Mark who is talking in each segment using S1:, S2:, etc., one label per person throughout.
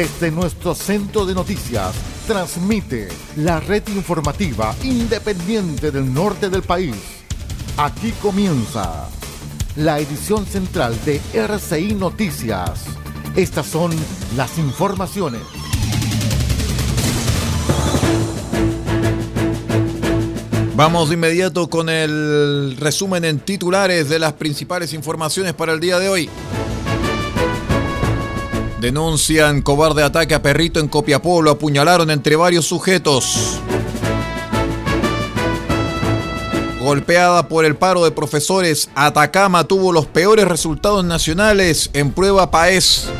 S1: Desde nuestro centro de noticias, transmite la red informativa independiente del norte del país. Aquí comienza la edición central de RCI Noticias. Estas son las informaciones.
S2: Vamos de inmediato con el resumen en titulares de las principales informaciones para el día de hoy. Denuncian cobarde ataque a perrito en Copiapó, lo apuñalaron entre varios sujetos. Golpeada por el paro de profesores, Atacama tuvo los peores resultados nacionales en prueba PAES.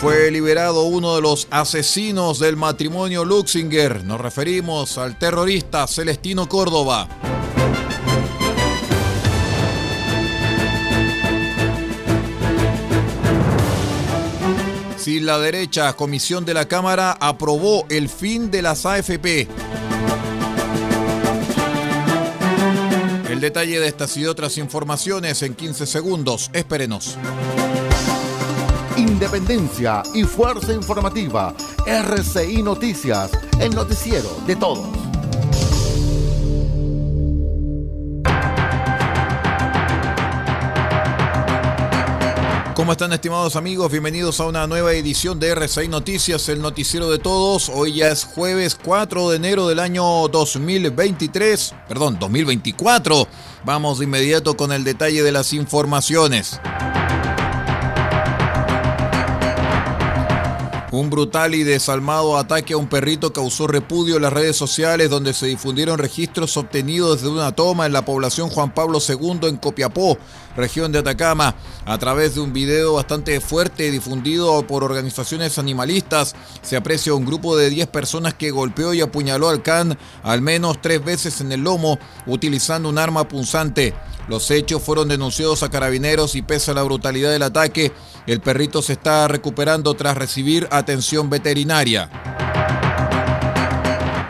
S2: Fue liberado uno de los asesinos del matrimonio Luxinger. Nos referimos al terrorista Celestino Córdoba. Si la derecha comisión de la Cámara aprobó el fin de las AFP. El detalle de estas y otras informaciones en 15 segundos. Espérenos.
S1: Independencia y fuerza informativa. RCI Noticias, el noticiero de todos.
S2: ¿Cómo están estimados amigos? Bienvenidos a una nueva edición de R6 Noticias, el noticiero de todos. Hoy ya es jueves 4 de enero del año 2023, perdón, 2024. Vamos de inmediato con el detalle de las informaciones. Un brutal y desalmado ataque a un perrito causó repudio en las redes sociales donde se difundieron registros obtenidos desde una toma en la población Juan Pablo II en Copiapó, región de Atacama, a través de un video bastante fuerte difundido por organizaciones animalistas. Se aprecia un grupo de 10 personas que golpeó y apuñaló al can al menos tres veces en el lomo utilizando un arma punzante. Los hechos fueron denunciados a carabineros y pese a la brutalidad del ataque, el perrito se está recuperando tras recibir atención veterinaria.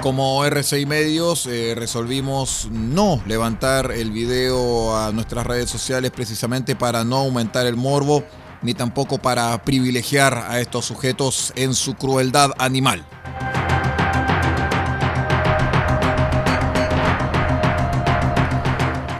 S2: Como RCI Medios eh, resolvimos no levantar el video a nuestras redes sociales precisamente para no aumentar el morbo ni tampoco para privilegiar a estos sujetos en su crueldad animal.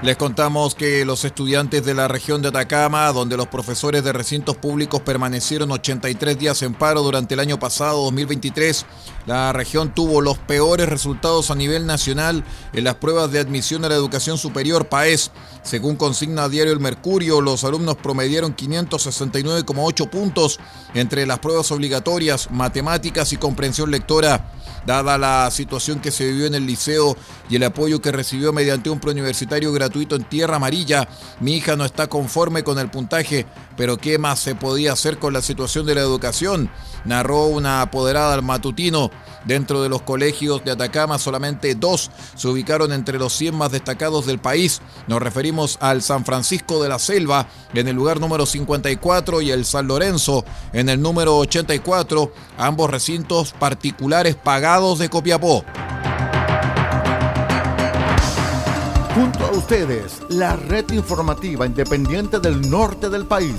S2: Les contamos que los estudiantes de la región de Atacama, donde los profesores de recintos públicos permanecieron 83 días en paro durante el año pasado, 2023, la región tuvo los peores resultados a nivel nacional en las pruebas de admisión a la educación superior PAES. Según consigna diario El Mercurio, los alumnos promediaron 569,8 puntos entre las pruebas obligatorias, matemáticas y comprensión lectora. Dada la situación que se vivió en el liceo y el apoyo que recibió mediante un preuniversitario gratuito en Tierra Amarilla, mi hija no está conforme con el puntaje, pero ¿qué más se podía hacer con la situación de la educación? Narró una apoderada al matutino. Dentro de los colegios de Atacama, solamente dos se ubicaron entre los 100 más destacados del país. Nos referimos al San Francisco de la Selva en el lugar número 54 y el San Lorenzo en el número 84, ambos recintos particulares pagados de Copiapó.
S1: Junto a ustedes, la red informativa independiente del norte del país.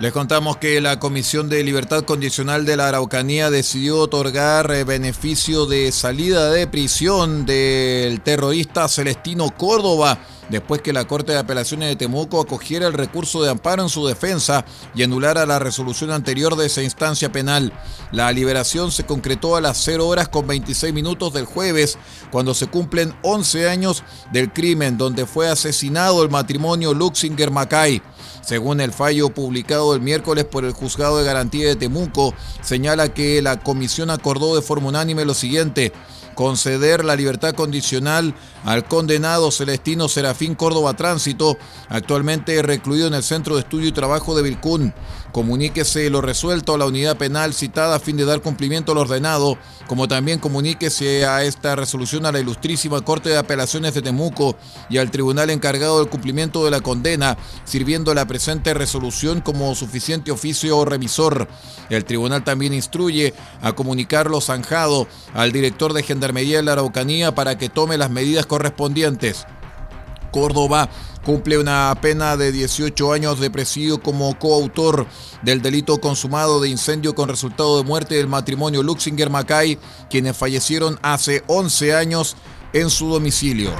S2: Les contamos que la Comisión de Libertad Condicional de la Araucanía decidió otorgar eh, beneficio de salida de prisión del terrorista Celestino Córdoba después que la Corte de Apelaciones de Temuco acogiera el recurso de amparo en su defensa y anulara la resolución anterior de esa instancia penal. La liberación se concretó a las 0 horas con 26 minutos del jueves, cuando se cumplen 11 años del crimen donde fue asesinado el matrimonio Luxinger-Macay. Según el fallo publicado el miércoles por el Juzgado de Garantía de Temuco, señala que la comisión acordó de forma unánime lo siguiente conceder la libertad condicional al condenado Celestino Serafín Córdoba Tránsito, actualmente recluido en el Centro de Estudio y Trabajo de Vilcún. Comuníquese lo resuelto a la unidad penal citada a fin de dar cumplimiento al ordenado, como también comuníquese a esta resolución a la Ilustrísima Corte de Apelaciones de Temuco y al tribunal encargado del cumplimiento de la condena, sirviendo la presente resolución como suficiente oficio revisor. El tribunal también instruye a comunicarlo zanjado al director de Gendarmería de la Araucanía para que tome las medidas correspondientes. Córdoba cumple una pena de 18 años de presidio como coautor del delito consumado de incendio con resultado de muerte del matrimonio Luxinger-Macay, quienes fallecieron hace 11 años en su domicilio.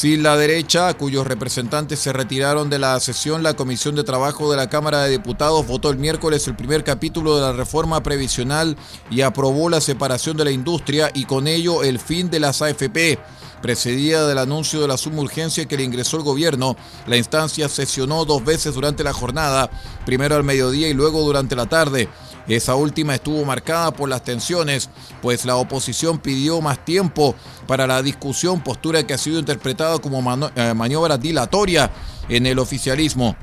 S2: Sin la derecha, cuyos representantes se retiraron de la sesión, la Comisión de Trabajo de la Cámara de Diputados votó el miércoles el primer capítulo de la reforma previsional y aprobó la separación de la industria y con ello el fin de las AFP. Precedida del anuncio de la suma urgencia que le ingresó el gobierno, la instancia sesionó dos veces durante la jornada, primero al mediodía y luego durante la tarde. Esa última estuvo marcada por las tensiones, pues la oposición pidió más tiempo para la discusión, postura que ha sido interpretada como eh, maniobra dilatoria en el oficialismo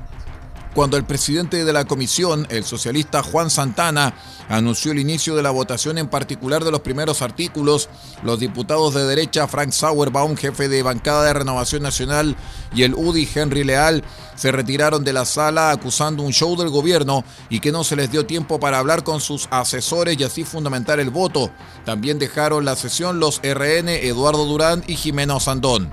S2: cuando el presidente de la comisión, el socialista Juan Santana, anunció el inicio de la votación en particular de los primeros artículos, los diputados de derecha Frank Sauerbaum, jefe de bancada de Renovación Nacional, y el UDI Henry Leal se retiraron de la sala acusando un show del gobierno y que no se les dio tiempo para hablar con sus asesores y así fundamentar el voto. También dejaron la sesión los RN Eduardo Durán y Jimeno Sandón.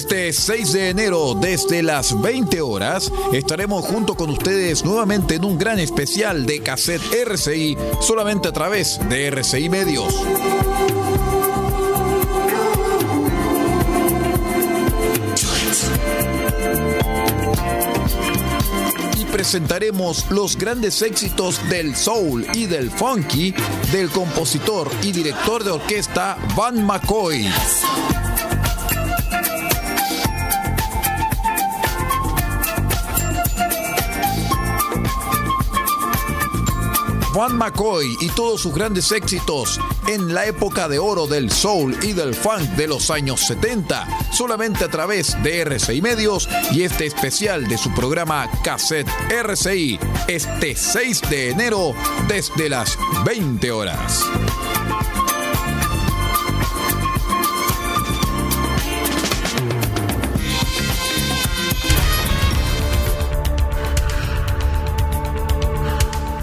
S2: Este 6 de enero, desde las 20 horas, estaremos junto con ustedes nuevamente en un gran especial de cassette RCI, solamente a través de RCI Medios. Presentaremos los grandes éxitos del soul y del funky del compositor y director de orquesta Van McCoy. Juan McCoy y todos sus grandes éxitos en la época de oro del soul y del funk de los años 70, solamente a través de RCI Medios y este especial de su programa Cassette RCI, este 6 de enero desde las 20 horas.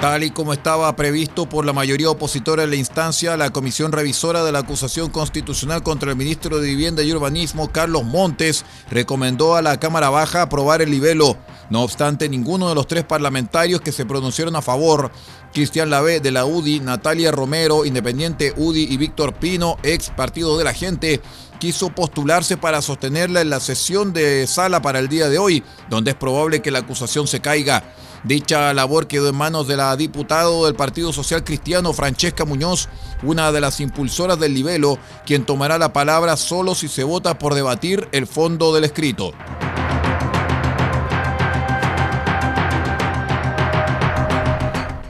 S2: Tal y como estaba previsto por la mayoría opositora en la instancia, la comisión revisora de la acusación constitucional contra el ministro de Vivienda y Urbanismo, Carlos Montes, recomendó a la Cámara Baja aprobar el libelo. No obstante, ninguno de los tres parlamentarios que se pronunciaron a favor, Cristian Lavé de la UDI, Natalia Romero, Independiente UDI y Víctor Pino, ex Partido de la Gente, quiso postularse para sostenerla en la sesión de sala para el día de hoy, donde es probable que la acusación se caiga. Dicha labor quedó en manos de la diputada del Partido Social Cristiano, Francesca Muñoz, una de las impulsoras del libelo, quien tomará la palabra solo si se vota por debatir el fondo del escrito.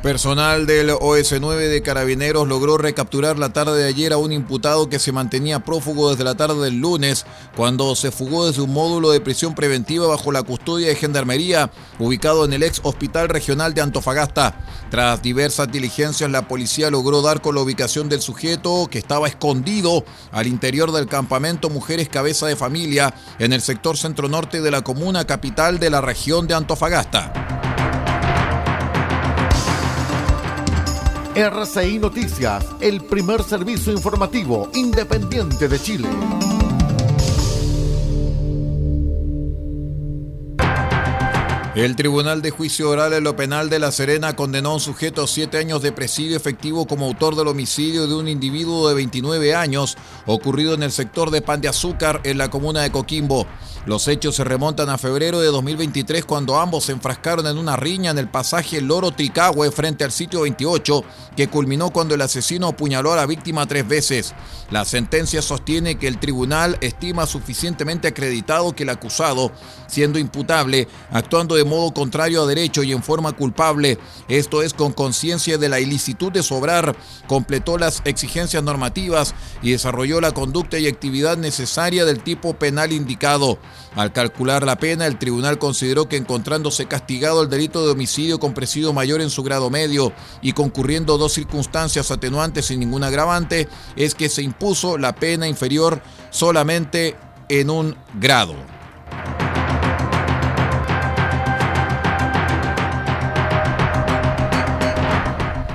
S2: Personal del OS9 de Carabineros logró recapturar la tarde de ayer a un imputado que se mantenía prófugo desde la tarde del lunes, cuando se fugó desde un módulo de prisión preventiva bajo la custodia de Gendarmería, ubicado en el ex Hospital Regional de Antofagasta. Tras diversas diligencias, la policía logró dar con la ubicación del sujeto que estaba escondido al interior del campamento Mujeres Cabeza de Familia en el sector centro-norte de la comuna capital de la región de Antofagasta.
S1: RCI Noticias, el primer servicio informativo independiente de Chile.
S2: El Tribunal de Juicio Oral en lo Penal de La Serena condenó a un sujeto a siete años de presidio efectivo como autor del homicidio de un individuo de 29 años ocurrido en el sector de Pan de Azúcar en la comuna de Coquimbo. Los hechos se remontan a febrero de 2023 cuando ambos se enfrascaron en una riña en el pasaje Loro Tricahue frente al sitio 28 que culminó cuando el asesino apuñaló a la víctima tres veces. La sentencia sostiene que el tribunal estima suficientemente acreditado que el acusado, siendo imputable, actuando de modo contrario a derecho y en forma culpable, esto es con conciencia de la ilicitud de sobrar, completó las exigencias normativas y desarrolló la conducta y actividad necesaria del tipo penal indicado. Al calcular la pena, el tribunal consideró que encontrándose castigado el delito de homicidio con presidio mayor en su grado medio y concurriendo dos circunstancias atenuantes sin ningún agravante, es que se impuso la pena inferior solamente en un grado.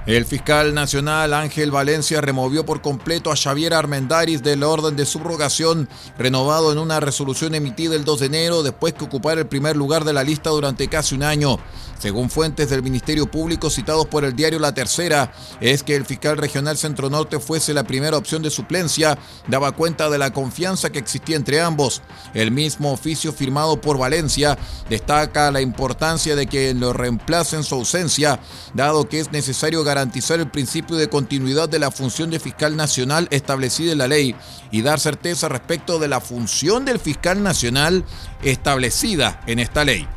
S2: El fiscal nacional Ángel Valencia removió por completo a Xavier Armendaris del orden de subrogación renovado en una resolución emitida el 2 de enero después que ocupara el primer lugar de la lista durante casi un año. Según fuentes del Ministerio Público citados por el diario La Tercera, es que el fiscal regional Centro Norte fuese la primera opción de suplencia, daba cuenta de la confianza que existía entre ambos. El mismo oficio firmado por Valencia destaca la importancia de que lo reemplace en su ausencia, dado que es necesario garantizar el principio de continuidad de la función de fiscal nacional establecida en la ley y dar certeza respecto de la función del fiscal nacional establecida en esta ley.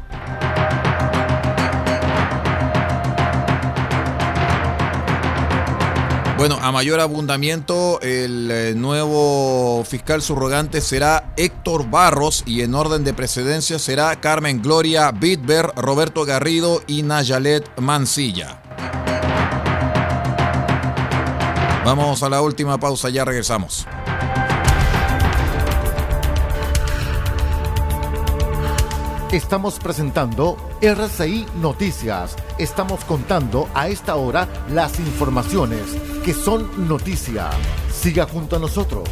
S2: Bueno, a mayor abundamiento, el eh, nuevo fiscal subrogante será Héctor Barros y en orden de precedencia será Carmen Gloria Bitber, Roberto Garrido y Nayalet Mancilla. Vamos a la última pausa, ya regresamos.
S1: Estamos presentando RCI Noticias. Estamos contando a esta hora las informaciones que son noticia. Siga junto a nosotros.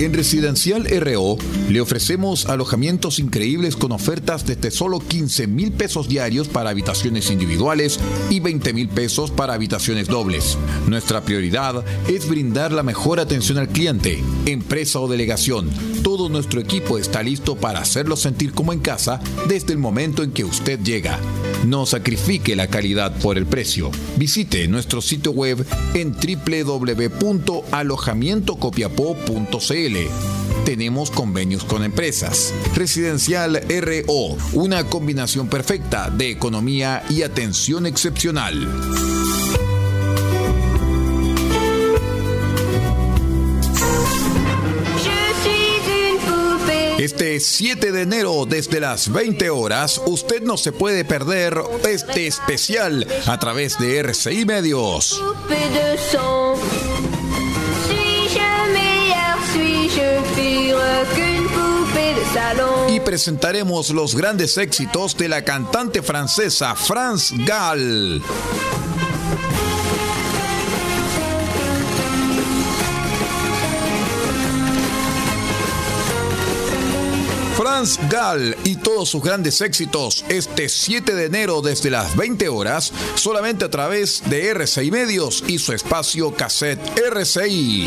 S2: En Residencial RO le ofrecemos alojamientos increíbles con ofertas desde solo 15 mil pesos diarios para habitaciones individuales y 20 mil pesos para habitaciones dobles. Nuestra prioridad es brindar la mejor atención al cliente, empresa o delegación. Todo nuestro equipo está listo para hacerlo sentir como en casa desde el momento en que usted llega. No sacrifique la calidad por el precio. Visite nuestro sitio web en www.alojamientocopiapó.cl tenemos convenios con empresas. Residencial RO, una combinación perfecta de economía y atención excepcional. Este 7 de enero desde las 20 horas, usted no se puede perder este especial a través de RCI Medios. Y presentaremos los grandes éxitos de la cantante francesa France Gall. Franz Gall y todos sus grandes éxitos este 7 de enero desde las 20 horas, solamente a través de RCI Medios y su espacio cassette RCI.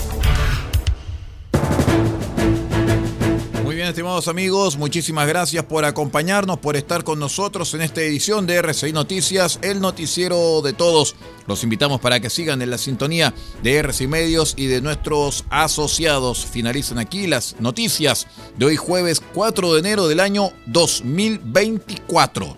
S2: Estimados amigos, muchísimas gracias por acompañarnos, por estar con nosotros en esta edición de RCI Noticias, el noticiero de todos. Los invitamos para que sigan en la sintonía de RCI Medios y de nuestros asociados. Finalizan aquí las noticias de hoy jueves 4 de enero del año 2024.